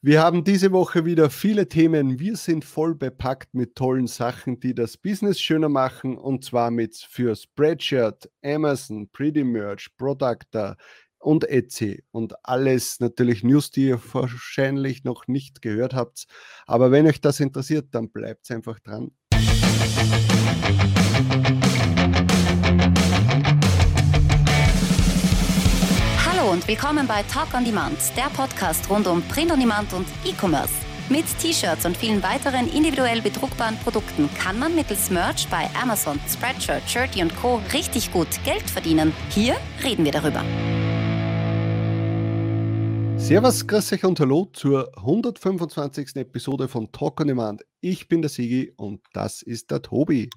Wir haben diese Woche wieder viele Themen. Wir sind voll bepackt mit tollen Sachen, die das Business schöner machen und zwar mit für Spreadshirt, Amazon, Pretty Merch, Productor und Etsy und alles natürlich News, die ihr wahrscheinlich noch nicht gehört habt. Aber wenn euch das interessiert, dann bleibt einfach dran. Und willkommen bei Talk on Demand, der Podcast rund um Print on Demand und E-Commerce. Mit T-Shirts und vielen weiteren individuell bedruckbaren Produkten kann man mittels Merch bei Amazon, Spreadshirt, Shirty und Co. richtig gut Geld verdienen. Hier reden wir darüber. Servus, grüß euch und hallo zur 125. Episode von Talk on Demand. Ich bin der Sigi und das ist der Tobi.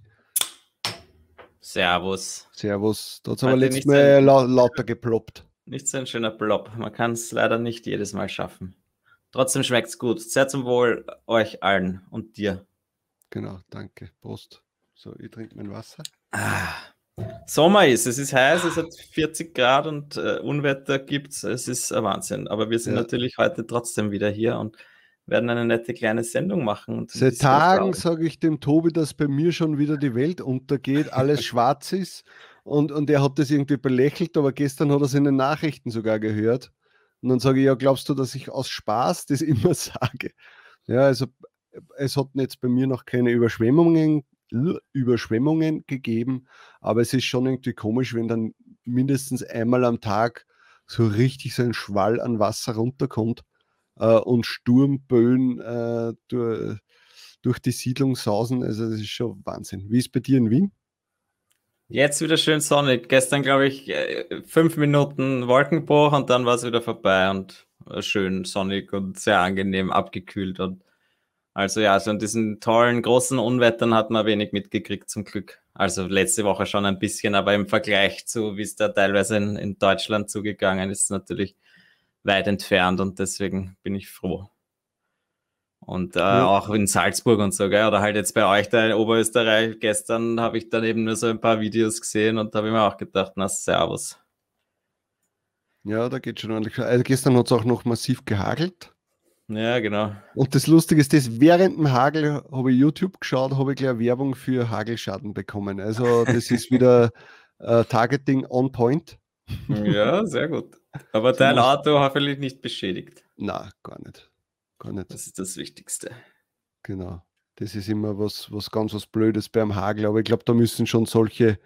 Servus. Servus. Da hat es aber letztes Mal lauter geploppt. Nicht so ein schöner Blob. Man kann es leider nicht jedes Mal schaffen. Trotzdem schmeckt es gut. Sehr zum Wohl euch allen und dir. Genau, danke. Prost. So, ich trinke mein Wasser. Ah, Sommer ist, es ist heiß, es hat 40 Grad und äh, Unwetter gibt es. Es ist ein Wahnsinn. Aber wir sind ja. natürlich heute trotzdem wieder hier und werden eine nette kleine Sendung machen. Seit Tagen sage ich dem Tobi, dass bei mir schon wieder die Welt untergeht, alles schwarz ist und, und er hat das irgendwie belächelt, aber gestern hat er es in den Nachrichten sogar gehört. Und dann sage ich, ja, glaubst du, dass ich aus Spaß das immer sage? Ja, also es hat jetzt bei mir noch keine Überschwemmungen, Überschwemmungen gegeben, aber es ist schon irgendwie komisch, wenn dann mindestens einmal am Tag so richtig so ein Schwall an Wasser runterkommt äh, und Sturmböen äh, durch, durch die Siedlung sausen. Also das ist schon Wahnsinn. Wie ist es bei dir in Wien? Jetzt wieder schön sonnig. Gestern, glaube ich, äh, fünf Minuten Wolkenbruch und dann war es wieder vorbei und schön sonnig und sehr angenehm abgekühlt. Und also ja, so in diesen tollen großen Unwettern hat man wenig mitgekriegt zum Glück. Also letzte Woche schon ein bisschen, aber im Vergleich zu, wie es da teilweise in, in Deutschland zugegangen ist, natürlich weit entfernt und deswegen bin ich froh. Und äh, ja. auch in Salzburg und so, gell? oder halt jetzt bei euch da in Oberösterreich. Gestern habe ich dann eben nur so ein paar Videos gesehen und da habe ich mir auch gedacht, na, servus. Ja, da geht schon ordentlich. Also gestern hat es auch noch massiv gehagelt. Ja, genau. Und das Lustige ist, dass während dem Hagel habe ich YouTube geschaut, habe ich gleich Werbung für Hagelschaden bekommen. Also das ist wieder äh, Targeting on point. Ja, sehr gut. Aber dein Auto hoffentlich nicht beschädigt. Na, gar nicht. Gar nicht. Das ist das Wichtigste. Genau. Das ist immer was, was ganz was Blödes beim Hagel. Aber ich glaube, da müssen schon solche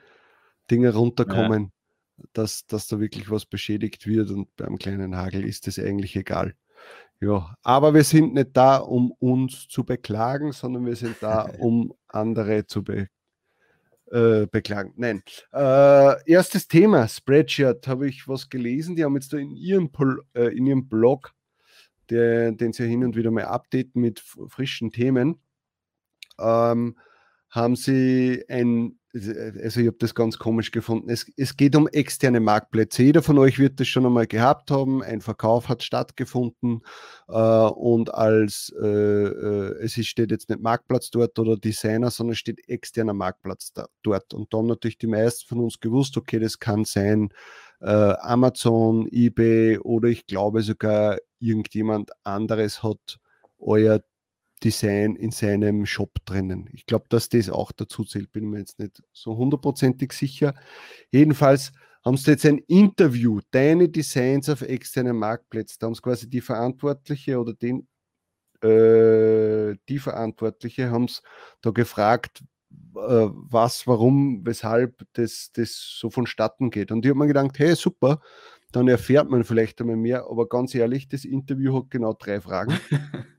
Dinge runterkommen, ja. dass, dass da wirklich was beschädigt wird. Und beim kleinen Hagel ist das eigentlich egal. Ja, aber wir sind nicht da, um uns zu beklagen, sondern wir sind da, um andere zu be äh, beklagen. Nein. Äh, erstes Thema, Spreadshirt, habe ich was gelesen. Die haben jetzt da in ihrem, äh, in ihrem Blog der, den sie hin und wieder mal updaten mit frischen Themen, ähm, haben sie ein, also ich habe das ganz komisch gefunden, es, es geht um externe Marktplätze. Jeder von euch wird das schon einmal gehabt haben, ein Verkauf hat stattgefunden äh, und als äh, äh, es steht jetzt nicht Marktplatz dort oder Designer, sondern steht externer Marktplatz da, dort. Und dann natürlich die meisten von uns gewusst, okay, das kann sein äh, Amazon, eBay oder ich glaube sogar irgendjemand anderes hat euer Design in seinem Shop drinnen. Ich glaube, dass das auch dazu zählt, bin mir jetzt nicht so hundertprozentig sicher. Jedenfalls haben sie jetzt ein Interview, deine Designs auf externen Marktplätzen. Da haben sie quasi die Verantwortliche oder den, äh, die Verantwortliche haben es da gefragt, äh, was, warum, weshalb das, das so vonstatten geht. Und ich habe mir gedacht, hey, super, dann erfährt man vielleicht einmal mehr. Aber ganz ehrlich, das Interview hat genau drei Fragen.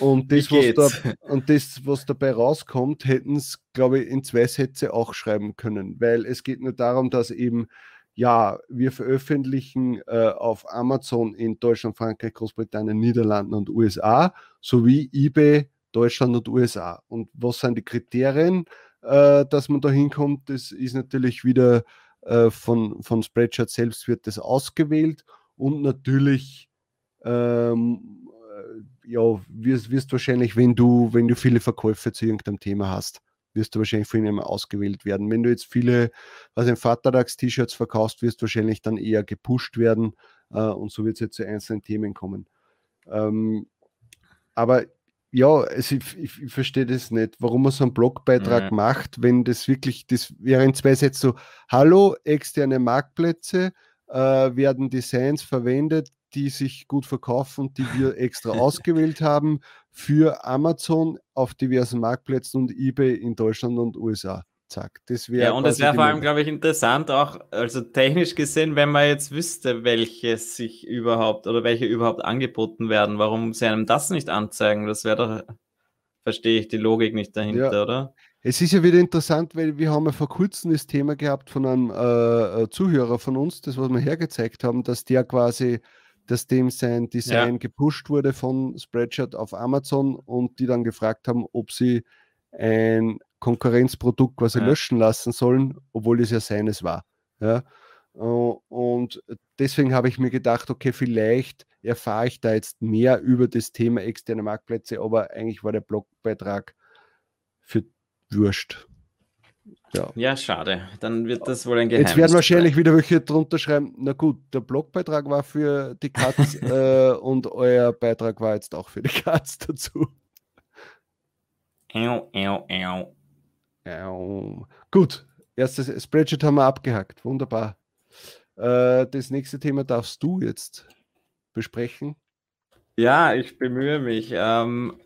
Und das, was da, und das, was dabei rauskommt, hätten es, glaube ich, in zwei Sätze auch schreiben können, weil es geht nur darum, dass eben, ja, wir veröffentlichen äh, auf Amazon in Deutschland, Frankreich, Großbritannien, Niederlanden und USA sowie eBay Deutschland und USA. Und was sind die Kriterien, äh, dass man da hinkommt? Das ist natürlich wieder äh, von, von Spreadshirt selbst wird das ausgewählt und natürlich ähm, äh, ja, wirst, wirst wahrscheinlich, wenn du, wenn du viele Verkäufe zu irgendeinem Thema hast, wirst du wahrscheinlich von ihnen ausgewählt werden. Wenn du jetzt viele, was ein Vatertags-T-Shirts verkaufst, wirst du wahrscheinlich dann eher gepusht werden äh, und so wird es jetzt zu einzelnen Themen kommen. Ähm, aber ja, also ich, ich, ich verstehe das nicht, warum man so einen Blogbeitrag mhm. macht, wenn das wirklich, das wäre in zwei Sätzen so, hallo, externe Marktplätze, äh, werden Designs verwendet, die sich gut verkaufen, die wir extra ausgewählt haben für Amazon auf diversen Marktplätzen und eBay in Deutschland und USA. Zack, das wäre. Ja, und es wäre vor allem, glaube ich, interessant auch, also technisch gesehen, wenn man jetzt wüsste, welche sich überhaupt oder welche überhaupt angeboten werden, warum sie einem das nicht anzeigen? Das wäre doch, verstehe ich die Logik nicht dahinter, ja. oder? Es ist ja wieder interessant, weil wir haben ja vor kurzem das Thema gehabt von einem äh, äh Zuhörer von uns, das was wir hergezeigt haben, dass der quasi dass dem sein Design ja. gepusht wurde von Spreadshirt auf Amazon und die dann gefragt haben, ob sie ein Konkurrenzprodukt quasi ja. löschen lassen sollen, obwohl es ja seines war. Ja? Äh, und deswegen habe ich mir gedacht, okay, vielleicht erfahre ich da jetzt mehr über das Thema externe Marktplätze, aber eigentlich war der Blogbeitrag für Wurscht. Ja. ja, schade. Dann wird das wohl ein Geheimnis. Jetzt werden wahrscheinlich sein. wieder welche drunter schreiben, na gut, der Blogbeitrag war für die Katz äh, und euer Beitrag war jetzt auch für die Katz dazu. Ew, ew, ew. Gut, erstes Spreadsheet haben wir abgehackt. Wunderbar. Äh, das nächste Thema darfst du jetzt besprechen. Ja, ich bemühe mich. Ähm,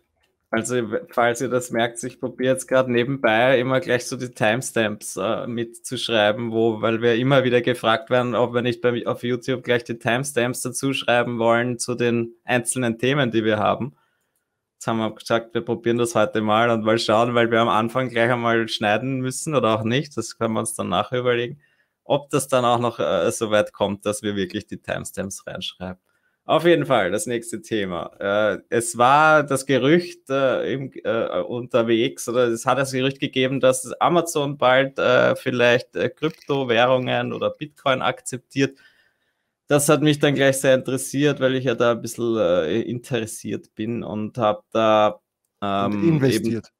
also, falls ihr das merkt, ich probiere jetzt gerade nebenbei immer gleich so die Timestamps äh, mitzuschreiben, wo, weil wir immer wieder gefragt werden, ob wir nicht auf YouTube gleich die Timestamps dazu schreiben wollen zu den einzelnen Themen, die wir haben. Jetzt haben wir gesagt, wir probieren das heute mal und mal schauen, weil wir am Anfang gleich einmal schneiden müssen oder auch nicht. Das können wir uns dann nachher überlegen, ob das dann auch noch äh, so weit kommt, dass wir wirklich die Timestamps reinschreiben. Auf jeden Fall, das nächste Thema. Äh, es war das Gerücht äh, im, äh, unterwegs, oder es hat das Gerücht gegeben, dass Amazon bald äh, vielleicht äh, Kryptowährungen oder Bitcoin akzeptiert. Das hat mich dann gleich sehr interessiert, weil ich ja da ein bisschen äh, interessiert bin und habe da ähm, und investiert.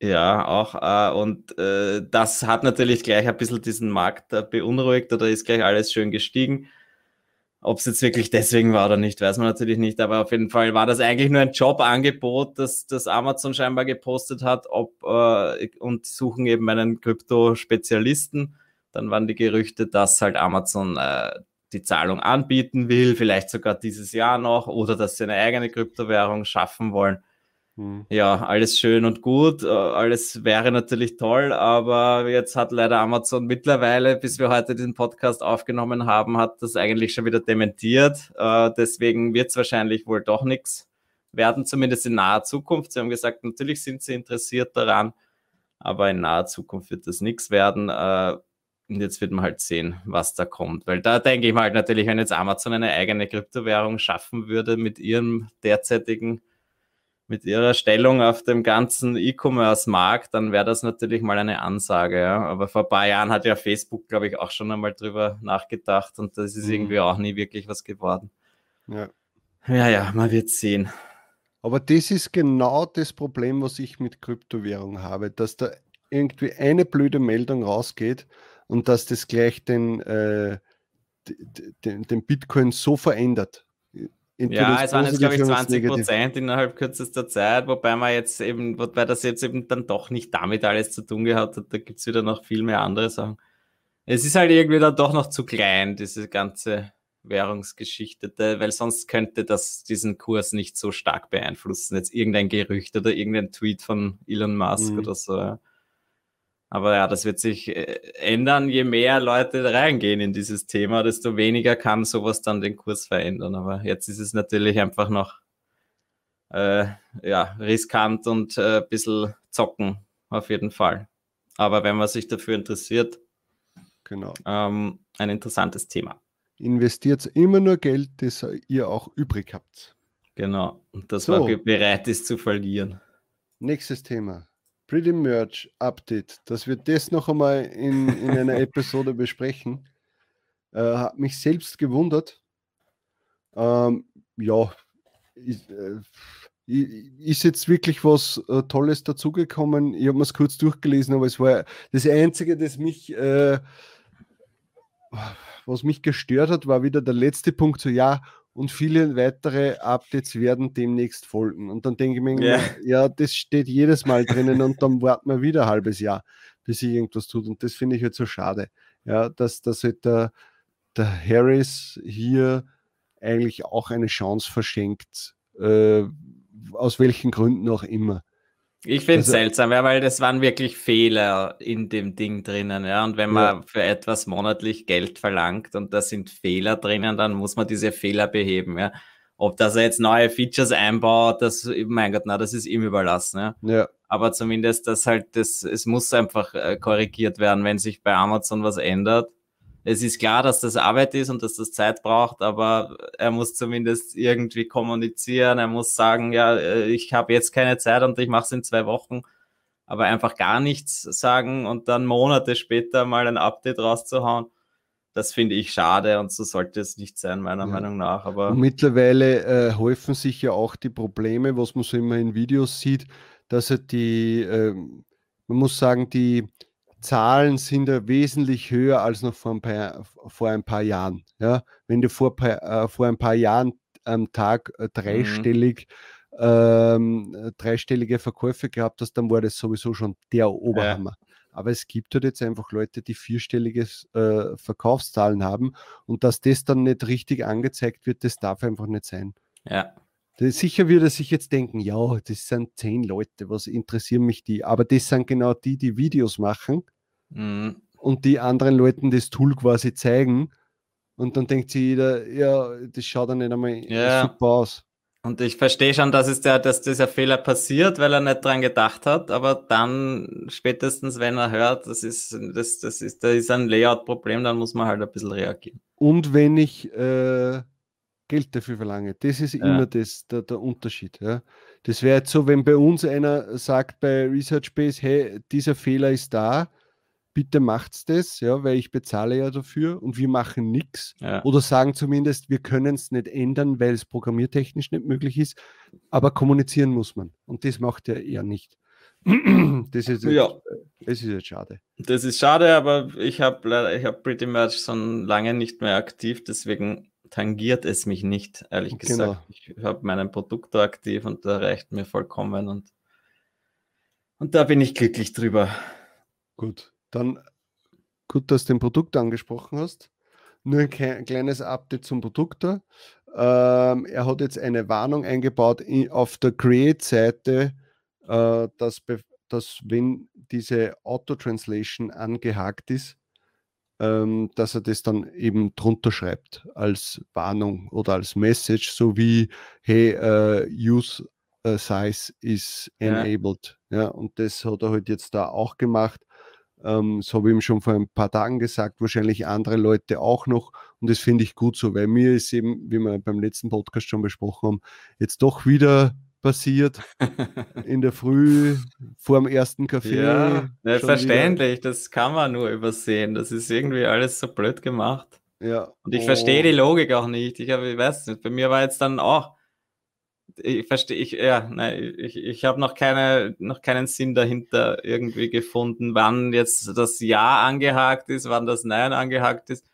Eben, ja, auch. und das hat natürlich gleich ein bisschen diesen Markt beunruhigt oder ist gleich alles schön gestiegen. Ob es jetzt wirklich deswegen war oder nicht, weiß man natürlich nicht. Aber auf jeden Fall war das eigentlich nur ein Jobangebot, das, das Amazon scheinbar gepostet hat, ob, äh, und suchen eben einen Krypto-Spezialisten. Dann waren die Gerüchte, dass halt Amazon äh, die Zahlung anbieten will, vielleicht sogar dieses Jahr noch, oder dass sie eine eigene Kryptowährung schaffen wollen. Hm. Ja, alles schön und gut, äh, alles wäre natürlich toll, aber jetzt hat leider Amazon mittlerweile, bis wir heute den Podcast aufgenommen haben, hat das eigentlich schon wieder dementiert. Äh, deswegen wird es wahrscheinlich wohl doch nichts werden, zumindest in naher Zukunft. Sie haben gesagt, natürlich sind sie interessiert daran, aber in naher Zukunft wird das nichts werden. Und jetzt wird man halt sehen, was da kommt. Weil da denke ich mal halt natürlich, wenn jetzt Amazon eine eigene Kryptowährung schaffen würde mit ihrem derzeitigen mit ihrer Stellung auf dem ganzen E-Commerce-Markt, dann wäre das natürlich mal eine Ansage. Ja. Aber vor ein paar Jahren hat ja Facebook, glaube ich, auch schon einmal drüber nachgedacht und das ist mhm. irgendwie auch nie wirklich was geworden. Ja. Ja, ja, man wird sehen. Aber das ist genau das Problem, was ich mit Kryptowährung habe, dass da irgendwie eine blöde Meldung rausgeht und dass das gleich den, äh, den, den Bitcoin so verändert. Ja, es waren jetzt, glaube ich, 20 Prozent innerhalb kürzester Zeit, wobei man jetzt eben, wobei das jetzt eben dann doch nicht damit alles zu tun gehabt hat. Da gibt es wieder noch viel mehr andere Sachen. Es ist halt irgendwie dann doch noch zu klein, diese ganze Währungsgeschichte, weil sonst könnte das diesen Kurs nicht so stark beeinflussen. Jetzt irgendein Gerücht oder irgendein Tweet von Elon Musk mhm. oder so. Aber ja, das wird sich äh, ändern, je mehr Leute reingehen in dieses Thema, desto weniger kann sowas dann den Kurs verändern. Aber jetzt ist es natürlich einfach noch äh, ja, riskant und äh, ein bisschen zocken, auf jeden Fall. Aber wenn man sich dafür interessiert, genau. Ähm, ein interessantes Thema. Investiert immer nur Geld, das ihr auch übrig habt. Genau, und das so. man bereit ist zu verlieren. Nächstes Thema. Pretty Merch Update, dass wir das noch einmal in, in einer Episode besprechen. Äh, hat mich selbst gewundert. Ähm, ja, ist, äh, ist, jetzt wirklich was äh, Tolles dazugekommen. Ich habe mir es kurz durchgelesen, aber es war das Einzige, das mich, äh, was mich gestört hat, war wieder der letzte Punkt. So, ja, und viele weitere Updates werden demnächst folgen. Und dann denke ich mir, Ja. ja, das steht jedes Mal drinnen und dann warten wir wieder ein halbes Jahr, bis sich irgendwas tut. Und das finde ich halt so schade, ja, dass, dass halt der, der Harris hier eigentlich auch eine Chance verschenkt, äh, aus welchen Gründen auch immer. Ich finde es Also- seltsam, ja, weil das waren wirklich Fehler in dem Ding drinnen, ja. Und wenn man Ja. für etwas monatlich Geld verlangt und da sind Fehler drinnen, dann muss man diese Fehler beheben, ja. Ob das er jetzt neue Features einbaut, das, mein Gott, na, das ist ihm überlassen, ja. Ja, Aber zumindest, dass halt das, es muss einfach äh, korrigiert werden, wenn sich bei Amazon was ändert. Es ist klar, dass das Arbeit ist und dass das Zeit braucht, aber er muss zumindest irgendwie kommunizieren. Er muss sagen, ja, äh, ich habe jetzt keine Zeit und ich mache es in zwei Wochen. Aber einfach gar nichts sagen und dann Monate später mal ein Update rauszuhauen, das finde ich schade und so sollte es nicht sein, meiner Ja. Meinung nach. Aber Und mittlerweile äh, häufen sich ja auch die Probleme, was man so immer in Videos sieht, dass halt die, ähm, man muss sagen, die Zahlen sind ja wesentlich höher als noch vor ein paar, vor ein paar Jahren. Ja? Wenn du vor, äh, vor ein paar Jahren am Tag äh, dreistellig, ähm, äh, dreistellige Verkäufe gehabt hast, dann war das sowieso schon der Oberhammer. Aber es gibt halt jetzt einfach Leute, die vierstellige äh, Verkaufszahlen haben und dass das dann nicht richtig angezeigt wird, das darf einfach nicht sein. ja, sicher wird er sich jetzt denken, ja, das sind zehn Leute, was interessieren mich die? Aber das sind genau die, die Videos machen mhm. und die anderen Leuten das Tool quasi zeigen. Und dann denkt sich jeder, ja, das schaut dann nicht einmal Ja. super aus. Und ich verstehe schon, dass, es der, dass dieser Fehler passiert, weil er nicht dran gedacht hat, aber dann spätestens, wenn er hört, das ist, das, das ist, da ist ein Layout-Problem, dann muss man halt ein bisschen reagieren. Und wenn ich äh, Geld dafür verlange, das ist Ja. immer das, der, der Unterschied. Ja. Das wäre jetzt so, wenn bei uns einer sagt bei ResearchBase, hey, dieser Fehler ist da, bitte macht's das, ja, weil ich bezahle ja dafür und wir machen nichts. Ja. Oder sagen zumindest, wir können es nicht ändern, weil es programmiertechnisch nicht möglich ist, aber kommunizieren muss man. Und das macht er eher nicht. Das ist, jetzt, Ja. das ist jetzt schade. Das ist schade, aber ich habe leider, ich habe Pretty Much schon lange nicht mehr aktiv, deswegen tangiert es mich nicht, ehrlich gesagt. Genau. Ich habe meinen Produktor aktiv und der reicht mir vollkommen und, und da bin ich glücklich drüber. Gut, dann gut, dass du den Produkt angesprochen hast. Nur ein kle- kleines Update zum Produktor. Ähm, er hat jetzt eine Warnung eingebaut i- auf der Create-Seite, äh, dass, dass wenn diese Auto-Translation angehakt ist, ähm, dass er das dann eben drunter schreibt als Warnung oder als Message, so wie, hey, äh, use äh, size is Ja. enabled. Ja. und das hat er halt jetzt da auch gemacht. Ähm, das habe ich ihm schon vor ein paar Tagen gesagt, wahrscheinlich andere Leute auch noch. Und das finde ich gut so, weil mir ist eben, wie wir beim letzten Podcast schon besprochen haben, jetzt doch wieder passiert in der Früh vor dem ersten Kaffee. Ja, nicht verständlich, das kann man nur übersehen. Das ist irgendwie alles so blöd gemacht. Wieder, ja. Und ich verstehe die Logik auch nicht. Ich, hab, ich weiß nicht, bei mir war jetzt dann auch, ich verstehe, ich, ja, nein, ich, ich habe noch, keine, noch keinen Sinn dahinter irgendwie gefunden, wann jetzt das Ja angehakt ist, wann das Nein angehakt ist.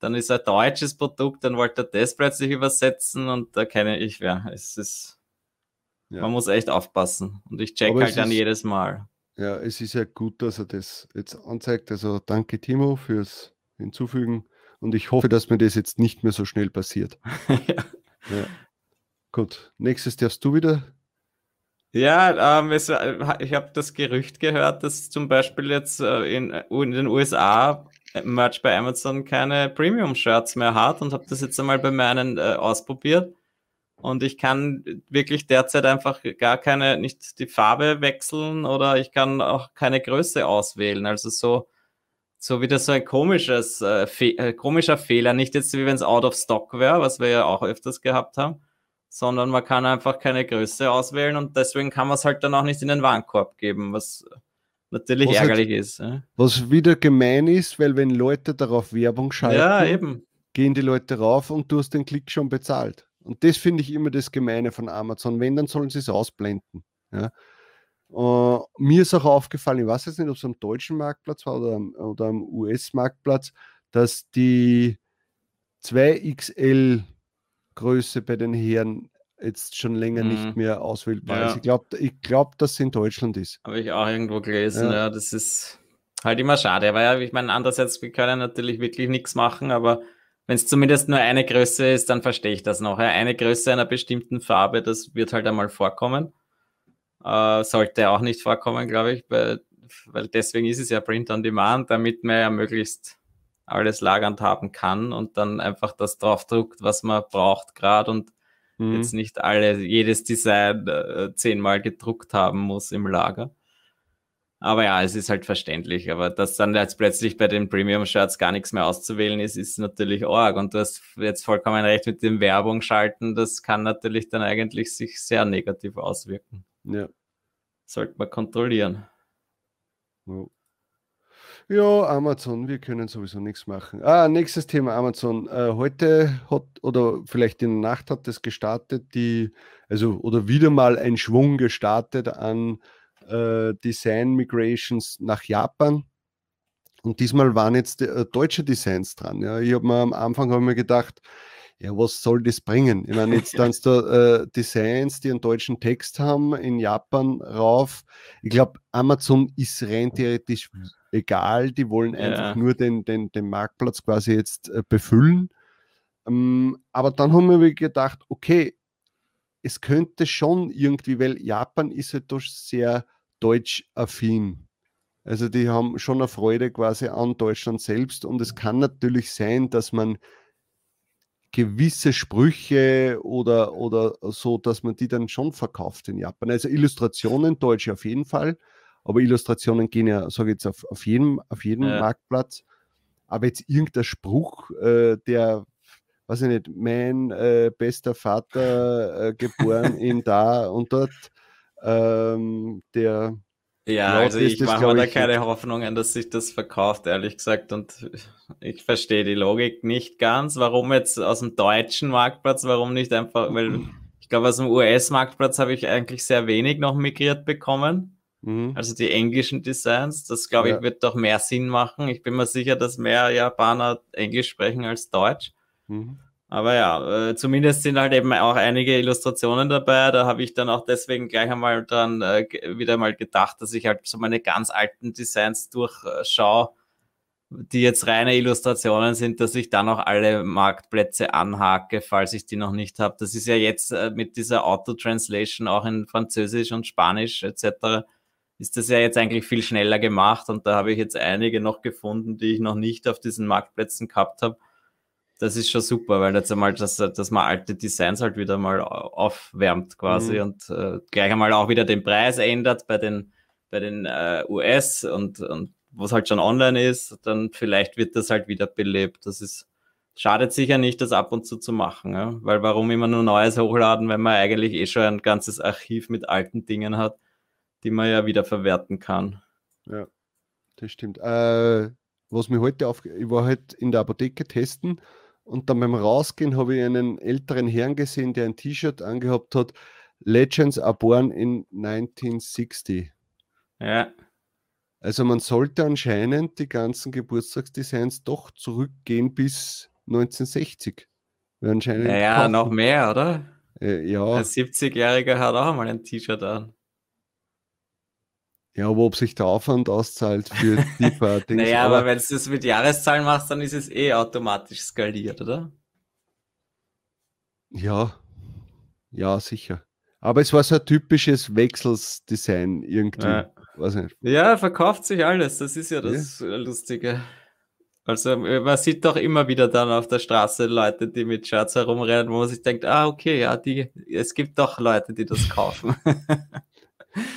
Dann ist ein deutsches Produkt, dann wollte er das plötzlich übersetzen und da kenne ich, ja, es ist, Ja. man muss echt aufpassen. Und ich check Aber halt dann ist- jedes Mal. Ja, es ist ja gut, dass er das jetzt anzeigt. Also danke Timo fürs Hinzufügen. Und ich hoffe, dass mir das jetzt nicht mehr so schnell passiert. ja. Ja. Gut, nächstes darfst du wieder. Ja, ähm, es, war- ich habe das Gerücht gehört, dass zum Beispiel jetzt äh, in, in den USA äh, Merch bei Amazon keine Premium-Shirts mehr hat und habe das jetzt einmal bei meinen äh, ausprobiert. Und ich kann wirklich derzeit einfach gar keine, nicht die Farbe wechseln oder ich kann auch keine Größe auswählen. Also so, so wieder so ein komisches, äh, Fe äh, komischer Fehler. Nicht jetzt wie wenn es out of stock wäre, was wir ja auch öfters gehabt haben, sondern man kann einfach keine Größe auswählen und deswegen kann man es halt dann auch nicht in den Warenkorb geben, was natürlich Was halt- ärgerlich ist. Ja, Was wieder gemein ist, weil wenn Leute darauf Werbung schalten, ja gehen die Leute rauf und du hast den Klick schon bezahlt. Und das finde ich immer das Gemeine von Amazon. Wenn, dann sollen sie es ausblenden. Ja. Äh, mir ist auch aufgefallen, ich weiß jetzt nicht, ob es am deutschen Marktplatz war oder am, oder am US-Marktplatz, dass die 2XL Größe bei den Herren jetzt schon länger Mhm. nicht mehr auswählbar Ja. ist. Ich glaube, ich glaub, dass es in Deutschland ist. Habe ich auch irgendwo gelesen, Ja. ja. das ist halt immer schade, weil ja, ich meine, andererseits, wir können natürlich wirklich nichts machen, aber wenn es zumindest nur eine Größe ist, dann verstehe ich das noch. Ja. Eine Größe einer bestimmten Farbe, das wird halt einmal vorkommen. Äh, sollte auch nicht vorkommen, glaube ich, weil, weil deswegen ist es ja Print on Demand, damit man ja möglichst alles lagernd haben kann und dann einfach das draufdruckt, was man braucht gerade und Mhm. jetzt nicht alle, jedes Design äh, zehnmal gedruckt haben muss im Lager. Aber ja, es ist halt verständlich. Aber dass dann jetzt plötzlich bei den Premium-Shirts gar nichts mehr auszuwählen ist, ist natürlich arg. Und du hast jetzt vollkommen recht mit dem Werbung schalten. Das kann natürlich dann eigentlich sich sehr negativ auswirken. Ja. Sollte man kontrollieren. Ja. Ja, Amazon, wir können sowieso nichts machen. Ah, nächstes Thema Amazon. Äh, heute hat, oder vielleicht in der Nacht hat es gestartet, die, also, oder wieder mal ein Schwung gestartet an äh, Design Migrations nach Japan. Und diesmal waren jetzt äh, deutsche Designs dran. Ja. Ich habe mir am Anfang hab mir gedacht, ja, was soll das bringen? Ich meine, jetzt dann da äh, Designs, die einen deutschen Text haben, in Japan rauf. Ich glaube, Amazon ist rein theoretisch egal. Die wollen Ja. einfach nur den, den, den Marktplatz quasi jetzt äh, befüllen. Ähm, aber dann haben wir gedacht, okay, es könnte schon irgendwie, weil Japan ist halt doch sehr deutsch-affin. Also die haben schon eine Freude quasi an Deutschland selbst und es kann natürlich sein, dass man gewisse Sprüche oder, oder so, dass man die dann schon verkauft in Japan. Also Illustrationen, Deutsche auf jeden Fall, aber Illustrationen gehen ja, sage ich jetzt, auf, auf jedem, auf jedem Ja. Marktplatz. Aber jetzt irgendein Spruch, äh, der, weiß ich nicht, mein äh, bester Vater äh, geboren in da und dort, ähm, der Ja, Laut also ich mache mir da ich, keine Hoffnungen, dass sich das verkauft, ehrlich gesagt. Und ich verstehe die Logik nicht ganz. Warum jetzt aus dem deutschen Marktplatz, warum nicht einfach, weil ich glaube, aus dem US-Marktplatz habe ich eigentlich sehr wenig noch migriert bekommen. mhm. Also die englischen Designs, das glaube ich Ja. wird doch mehr Sinn machen. Ich bin mir sicher, dass mehr Japaner Englisch sprechen als Deutsch. Mhm. Aber ja, äh, zumindest sind halt eben auch einige Illustrationen dabei. Da habe ich dann auch deswegen gleich einmal dran äh, wieder mal gedacht, dass ich halt so meine ganz alten Designs durchschaue, die jetzt reine Illustrationen sind, dass ich dann auch alle Marktplätze anhake, falls ich die noch nicht habe. Das ist ja jetzt äh, mit dieser Auto-Translation auch in Französisch und Spanisch etc. ist das ja jetzt eigentlich viel schneller gemacht und da habe ich jetzt einige noch gefunden, die ich noch nicht auf diesen Marktplätzen gehabt habe. Das ist schon super, weil jetzt einmal, dass, dass man alte Designs halt wieder mal au- aufwärmt quasi Mhm. und äh, gleich einmal auch wieder den Preis ändert bei den, bei den äh, US und, und wo es halt schon online ist, dann vielleicht wird das halt wieder belebt. Das ist, schadet sicher nicht, das ab und zu zu machen, ja? weil warum immer nur Neues hochladen, wenn man eigentlich eh schon ein ganzes Archiv mit alten Dingen hat, die man ja wieder verwerten kann. Ja, das stimmt. Äh, was mir heute auf, ich war halt in der Apotheke testen und dann beim Rausgehen habe ich einen älteren Herrn gesehen, der ein T-Shirt angehabt hat. Legends are born in 1960. Ja, Also man sollte anscheinend die ganzen Geburtstagsdesigns doch zurückgehen bis 1960. Weil anscheinend naja, kaufen- noch mehr, oder? Äh, ja, Ein 70-Jähriger hat auch einmal ein T-Shirt an. Ja, aber ob sich der Aufwand auszahlt für die paar Dinge. Naja, aber, wenn du das mit Jahreszahlen machst, dann ist es eh automatisch skaliert, oder? Ja, ja, sicher. Aber es war so ein typisches Wechselsdesign irgendwie. Ja. Ja, verkauft sich alles. Das ist ja das äh, Lustige. Also äh, man sieht doch immer wieder dann auf der Straße Leute, die mit Shirts herumrennen, wo man sich denkt, ah, okay, ja, die, es gibt doch Leute, die das kaufen.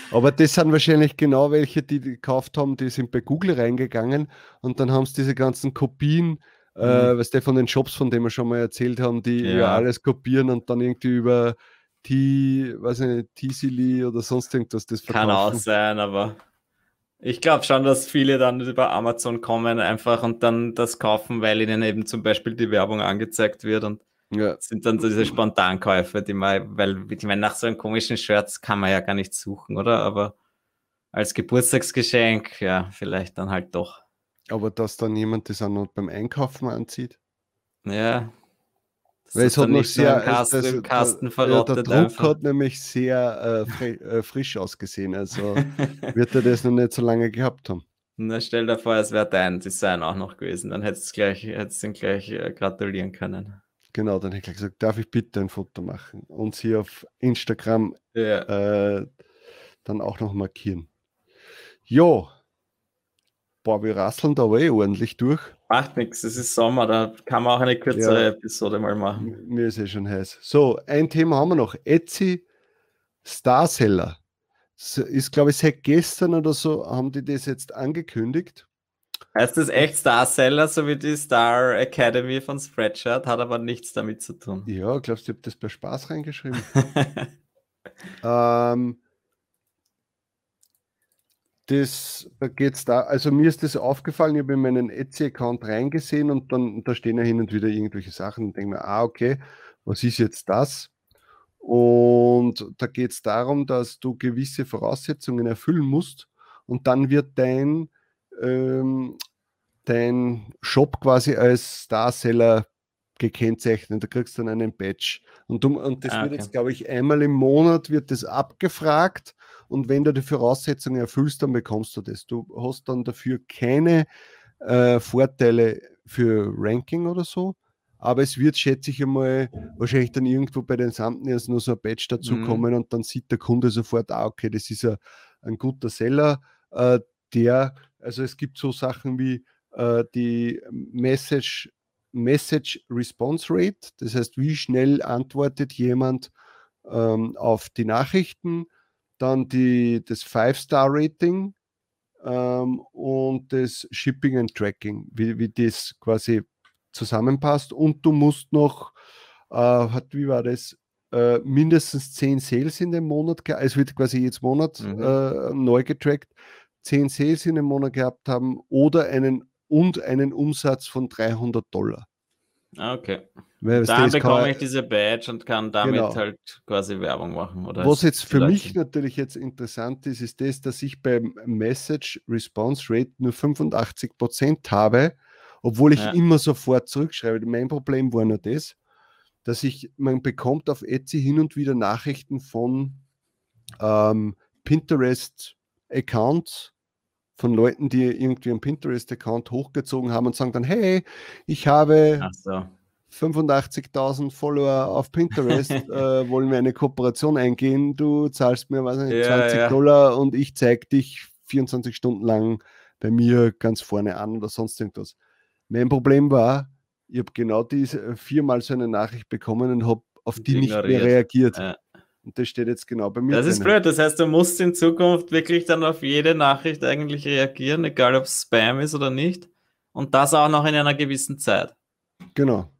Aber das sind wahrscheinlich genau welche, die, die gekauft haben, die sind bei Google reingegangen und dann haben sie diese ganzen Kopien, äh, was der von den Shops, von denen wir schon mal erzählt haben, die Mhm. Ja. alles kopieren und dann irgendwie über T, weiß ich nicht, T-Silly oder sonst irgendwas das Kann auch verkaufen. sein, aber ich glaube schon, dass viele dann über Amazon kommen einfach und dann das kaufen, weil ihnen eben zum Beispiel die Werbung angezeigt wird und Ja, Das sind dann so diese Spontankäufe, die man, weil ich meine, nach so einem komischen Shirt kann man ja gar nicht suchen, oder? Aber als Geburtstagsgeschenk, ja, vielleicht dann halt doch. aber dass dann jemand das auch noch beim Einkaufen anzieht. Ja, Weil es hat noch sehr, Kasten, das, Kasten verrottet der, der Druck einfach. hat nämlich sehr äh, fri äh, frisch ausgesehen, also wird er das noch nicht so lange gehabt haben. Na, stell dir vor, es wäre dein Design auch noch gewesen, dann hättest du gleich, hättest ihn gleich äh, gratulieren können. Genau, dann hätte ich gesagt, darf ich bitte ein Foto machen und sie auf Instagram ja. äh, dann auch noch markieren. Jo, boah, wir rasseln da eh ordentlich durch. Macht nichts, es ist Sommer, da kann man auch eine kürzere ja, Episode mal machen. Mir ist eh schon heiß. So, ein Thema haben wir noch. Etsy Starseller. Das ist, glaube ich, seit gestern oder so haben die das jetzt angekündigt. Heißt das echt Starseller, so wie die Star Academy von Spreadshirt, hat aber nichts damit zu tun. Ja, glaubst du, ich habe das bei Spaß reingeschrieben? ähm, das, da geht's da, also mir ist das aufgefallen, ich habe in meinen Etsy-Account reingesehen und dann da stehen ja hin und wieder irgendwelche Sachen und denke mir, ah, okay, was ist jetzt das? Und da geht es darum, dass du gewisse Voraussetzungen erfüllen musst und dann wird dein, ähm, dein Shop quasi als Starseller gekennzeichnet. Da kriegst du dann einen Badge. Und, du, und das ah, okay. wird jetzt, glaube ich, einmal im Monat wird das abgefragt und wenn du die Voraussetzungen erfüllst, dann bekommst du das. Du hast dann dafür keine äh, Vorteile für Ranking oder so, aber es wird, schätze ich einmal, wahrscheinlich dann irgendwo bei den Thumbnails nur so ein Badge dazukommen mhm. und dann sieht der Kunde sofort, ah, okay, das ist ein, ein guter Seller, äh, der, also es gibt so Sachen wie äh, die Message, Message Response Rate, das heißt, wie schnell antwortet jemand ähm, auf die Nachrichten, dann die, das Five-Star-Rating ähm, und das Shipping and Tracking, wie, wie das quasi zusammenpasst. Und du musst noch, äh, hat, wie war das, äh, mindestens 10 Sales in dem Monat, es wird quasi jetzt Monat mhm. äh, neu getrackt, 10 Sales in dem Monat gehabt haben oder einen und einen Umsatz von 300 Dollar. Ah, okay. Weil Dann bekomme kann, ich diese Badge und kann damit genau. halt quasi Werbung machen. Oder Was jetzt für mich natürlich jetzt interessant ist, ist das, dass ich beim Message Response Rate nur 85% habe, obwohl ich ja. immer sofort zurückschreibe. Mein Problem war nur das, dass ich, man bekommt auf Etsy hin und wieder Nachrichten von ähm, Pinterest-Accounts, von Leuten, die irgendwie einen Pinterest-Account hochgezogen haben und sagen dann, hey, ich habe so. 85.000 Follower auf Pinterest, äh, wollen wir eine Kooperation eingehen, du zahlst mir was nicht, ja, 20 ja. Dollar und ich zeige dich 24 Stunden lang bei mir ganz vorne an oder sonst irgendwas. Mein Problem war, ich habe genau diese äh, viermal so eine Nachricht bekommen und habe auf die nicht mehr reagiert. Ja. Und das steht jetzt genau bei mir. Das drin. ist blöd. Das heißt, du musst in Zukunft wirklich dann auf jede Nachricht eigentlich reagieren, egal ob es Spam ist oder nicht. Und das auch noch in einer gewissen Zeit. Genau.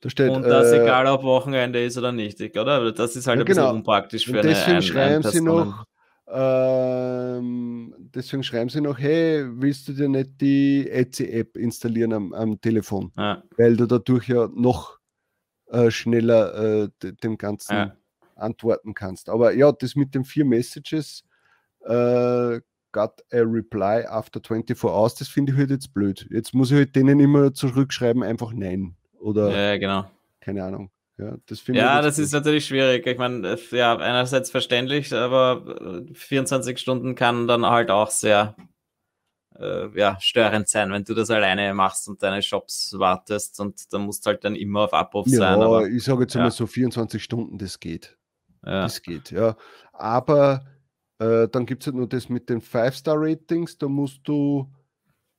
Da steht, und das äh, egal ob Wochenende ist oder nicht, oder? Das ist halt ja, ein genau. bisschen unpraktisch für und deswegen eine, schreiben sie noch, ähm, deswegen schreiben sie noch, hey, willst du dir nicht die Etsy-App installieren am, am Telefon? Ja. Weil du dadurch ja noch äh, schneller äh, dem Ganzen ja antworten kannst. Aber ja, das mit den vier Messages, äh, got a reply after 24 hours, das finde ich halt jetzt blöd. Jetzt muss ich halt denen immer zurückschreiben, einfach nein. Oder ja, genau. keine Ahnung. Ja, das, ja, das ist natürlich schwierig. Ich meine, ja, einerseits verständlich, aber 24 Stunden kann dann halt auch sehr äh, ja, störend sein, wenn du das alleine machst und deine Shops wartest und dann musst du halt dann immer auf Abruf ja, sein. Aber ich sage jetzt ja. mal so 24 Stunden, das geht. Ja. Das geht, ja. Aber äh, dann gibt es halt nur das mit den Five-Star-Ratings, da musst du,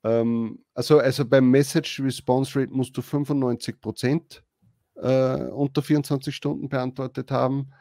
ähm, also, also beim Message Response Rate musst du 95 Prozent äh, unter 24 Stunden beantwortet haben.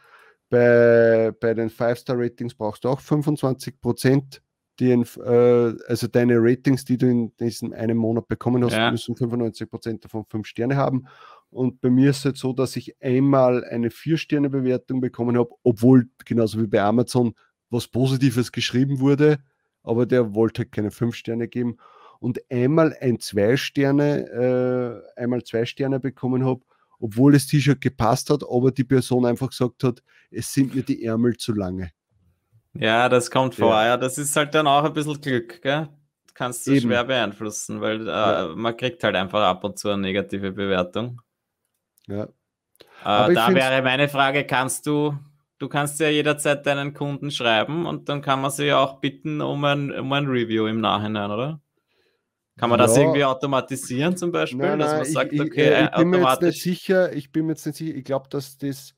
Bei, bei den Five-Star-Ratings brauchst du auch 25 Prozent. Die, äh, also deine Ratings, die du in diesem einen Monat bekommen hast, ja. müssen 95 Prozent davon fünf Sterne haben. Und bei mir ist es halt so, dass ich einmal eine Vier-Sterne-Bewertung bekommen habe, obwohl genauso wie bei Amazon was Positives geschrieben wurde, aber der wollte halt keine fünf Sterne geben. Und einmal ein Zwei-Sterne, äh, einmal zwei Sterne bekommen habe, obwohl das T-Shirt gepasst hat, aber die Person einfach gesagt hat, es sind mir die Ärmel zu lange. Ja, das kommt vor. Ja, ja das ist halt dann auch ein bisschen Glück, gell? kannst du Eben. schwer beeinflussen, weil äh, ja. man kriegt halt einfach ab und zu eine negative Bewertung. Ja. Äh, da wäre meine Frage, kannst du, du kannst ja jederzeit deinen Kunden schreiben und dann kann man sie ja auch bitten um ein, um ein Review im Nachhinein, oder? Kann man ja. das irgendwie automatisieren zum Beispiel, nein, nein, dass man sagt, ich, okay, ich, äh, ich bin mir jetzt nicht sicher, ich bin mir jetzt nicht sicher, ich glaube, dass das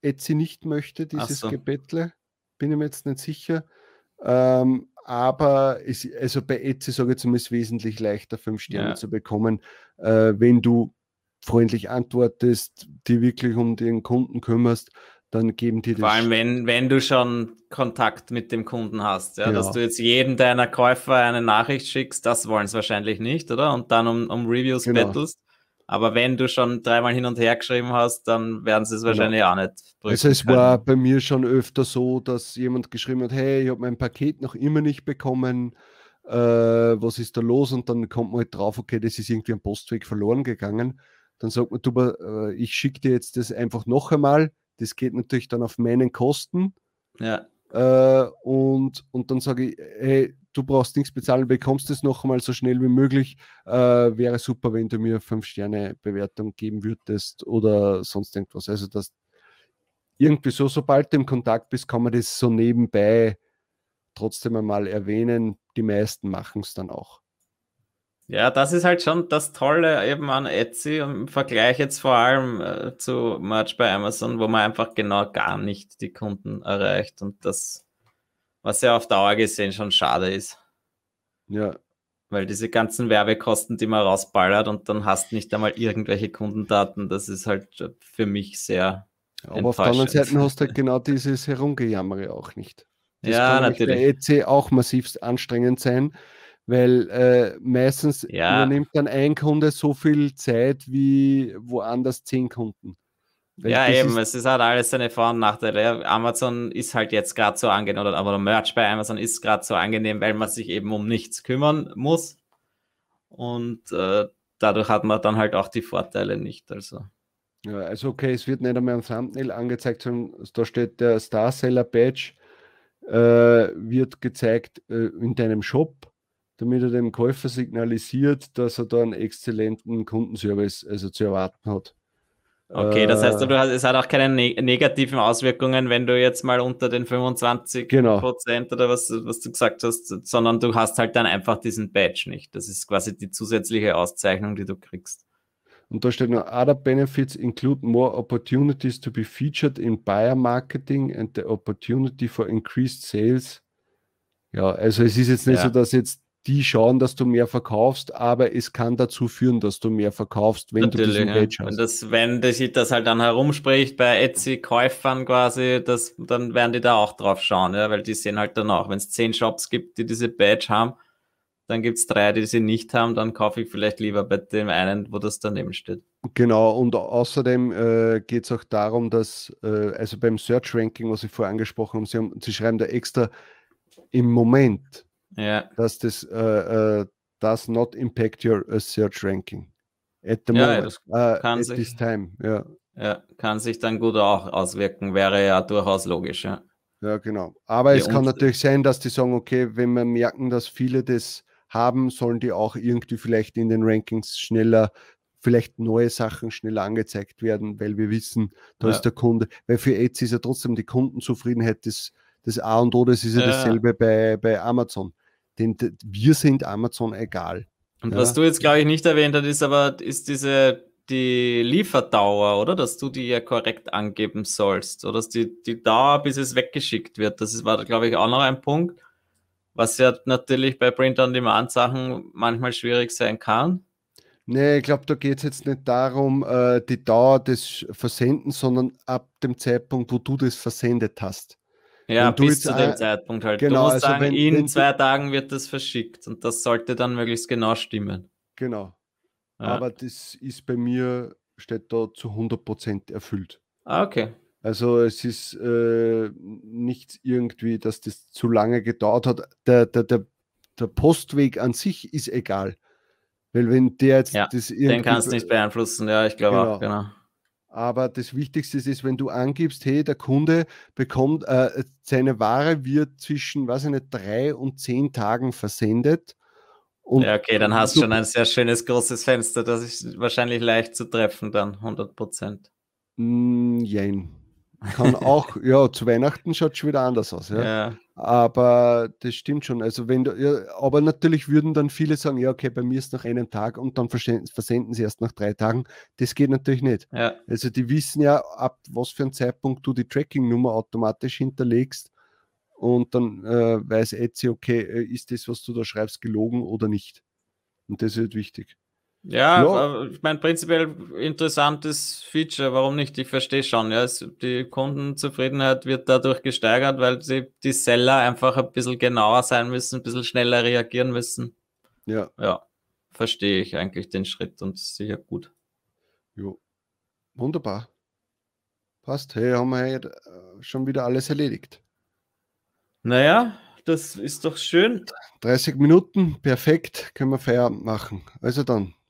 Etsy nicht möchte, dieses so. Gebettle. Bin ich mir jetzt nicht sicher. Ähm, aber es, also bei Etsy sage ich zumindest wesentlich leichter, fünf Sterne ja. zu bekommen, äh, wenn du freundlich antwortest, die wirklich um den Kunden kümmerst, dann geben die das. Vor allem, wenn, wenn du schon Kontakt mit dem Kunden hast, ja, ja. dass du jetzt jedem deiner Käufer eine Nachricht schickst, das wollen sie wahrscheinlich nicht, oder? Und dann um, um Reviews genau. bettelst. Aber wenn du schon dreimal hin und her geschrieben hast, dann werden sie es genau. wahrscheinlich auch nicht. Also es können. war bei mir schon öfter so, dass jemand geschrieben hat, hey, ich habe mein Paket noch immer nicht bekommen, äh, was ist da los? Und dann kommt man halt drauf, okay, das ist irgendwie am Postweg verloren gegangen. Dann sagt man, du, äh, ich schicke dir jetzt das einfach noch einmal. Das geht natürlich dann auf meinen Kosten. Ja. Äh, und, und dann sage ich, hey, du brauchst nichts bezahlen, bekommst es noch einmal so schnell wie möglich. Äh, wäre super, wenn du mir fünf Sterne Bewertung geben würdest oder sonst irgendwas. Also das irgendwie so, sobald du im Kontakt bist, kann man das so nebenbei trotzdem einmal erwähnen. Die meisten machen es dann auch. Ja, das ist halt schon das Tolle eben an Etsy im Vergleich jetzt vor allem äh, zu Merch bei Amazon, wo man einfach genau gar nicht die Kunden erreicht und das, was ja auf Dauer gesehen schon schade ist. Ja. Weil diese ganzen Werbekosten, die man rausballert und dann hast nicht einmal irgendwelche Kundendaten, das ist halt für mich sehr. Aber auf der anderen Seite hast du halt genau dieses Herumgejammere auch nicht. Das ja, kann natürlich. bei Etsy auch massivst anstrengend sein weil äh, meistens ja. übernimmt dann ein Kunde so viel Zeit wie woanders zehn Kunden. Weil ja, eben, ist es hat alles seine Vor- und Nachteile. Amazon ist halt jetzt gerade so angenehm, oder aber der Merch bei Amazon ist gerade so angenehm, weil man sich eben um nichts kümmern muss. Und äh, dadurch hat man dann halt auch die Vorteile nicht. Also. Ja, also okay, es wird nicht einmal am Thumbnail angezeigt, sondern da steht der Star Seller Badge, äh, wird gezeigt äh, in deinem Shop damit er dem Käufer signalisiert, dass er da einen exzellenten Kundenservice also zu erwarten hat. Okay, das heißt, äh, du hast, es hat auch keine ne negativen Auswirkungen, wenn du jetzt mal unter den 25 genau. Prozent oder was, was du gesagt hast, sondern du hast halt dann einfach diesen Badge nicht. Das ist quasi die zusätzliche Auszeichnung, die du kriegst. Und da steht noch, other benefits include more opportunities to be featured in buyer marketing and the opportunity for increased sales. Ja, also es ist jetzt nicht ja. so, dass jetzt die schauen, dass du mehr verkaufst, aber es kann dazu führen, dass du mehr verkaufst, wenn Natürlich, du diesen ja. Page hast. Wenn das, wenn sich das halt dann herumspricht bei Etsy-Käufern quasi, das, dann werden die da auch drauf schauen, ja, weil die sehen halt dann auch, wenn es zehn Shops gibt, die diese Badge haben, dann gibt es drei, die sie nicht haben, dann kaufe ich vielleicht lieber bei dem einen, wo das daneben steht. Genau, und außerdem äh, geht es auch darum, dass, äh, also beim Search Ranking, was ich vorher angesprochen habe, sie, haben, sie schreiben da extra im Moment ja. dass das äh, uh, does not impact your uh, search ranking. At the ja, moment, uh, kann at sich, this time. Ja. ja, kann sich dann gut auch auswirken, wäre ja durchaus logisch. Ja, ja genau. Aber die es kann natürlich sein, dass die sagen, okay, wenn wir merken, dass viele das haben, sollen die auch irgendwie vielleicht in den Rankings schneller vielleicht neue Sachen schneller angezeigt werden, weil wir wissen, da ja. ist der Kunde, weil für Etsy ist ja trotzdem die Kundenzufriedenheit das, das A und O, das ist ja, ja. dasselbe bei, bei Amazon. Denn wir sind Amazon egal. Und ja. was du jetzt, glaube ich, nicht erwähnt hast, ist aber, ist diese, die Lieferdauer, oder? Dass du die ja korrekt angeben sollst. Oder dass die, die Dauer, bis es weggeschickt wird. Das war, glaube ich, auch noch ein Punkt, was ja natürlich bei Print-on-Demand-Sachen manchmal schwierig sein kann. Nee, ich glaube, da geht es jetzt nicht darum, äh, die Dauer des Versendens, sondern ab dem Zeitpunkt, wo du das versendet hast. Ja, bis zu dem Zeitpunkt halt. Genau, du musst also sagen, wenn, in wenn zwei Tagen wird das verschickt und das sollte dann möglichst genau stimmen. Genau. Ja. Aber das ist bei mir, steht da zu 100% erfüllt. Ah, okay. Also es ist äh, nicht irgendwie, dass das zu lange gedauert hat. Der, der, der, der Postweg an sich ist egal. Weil wenn der jetzt ja, das irgendwie... Den kannst du nicht beeinflussen, ja, ich glaube genau. auch, genau. Aber das Wichtigste ist, wenn du angibst, hey, der Kunde bekommt, äh, seine Ware wird zwischen, ich nicht, drei und zehn Tagen versendet Und ja, okay, dann hast du schon ein sehr schönes großes Fenster. Das ist wahrscheinlich leicht zu treffen dann, 100 Prozent. Mm, jein. Kann auch, ja, zu Weihnachten schaut es schon wieder anders aus. Ja. ja. Aber das stimmt schon. Also wenn du, ja, aber natürlich würden dann viele sagen, ja, okay, bei mir ist nach einem Tag und dann versenden sie erst nach drei Tagen. Das geht natürlich nicht. Ja. Also die wissen ja, ab was für einem Zeitpunkt du die Tracking-Nummer automatisch hinterlegst und dann äh, weiß Etsy, okay, äh, ist das, was du da schreibst, gelogen oder nicht. Und das ist wichtig. Ja, ja. ich meine, prinzipiell interessantes Feature, warum nicht? Ich verstehe schon, ja, es, die Kundenzufriedenheit wird dadurch gesteigert, weil sie, die Seller einfach ein bisschen genauer sein müssen, ein bisschen schneller reagieren müssen. Ja. Ja, verstehe ich eigentlich den Schritt und sicher gut. Jo. Wunderbar. Passt. Hey, haben wir äh, schon wieder alles erledigt. Naja, das ist doch schön. 30 Minuten, perfekt, können wir Feierabend machen. Also dann.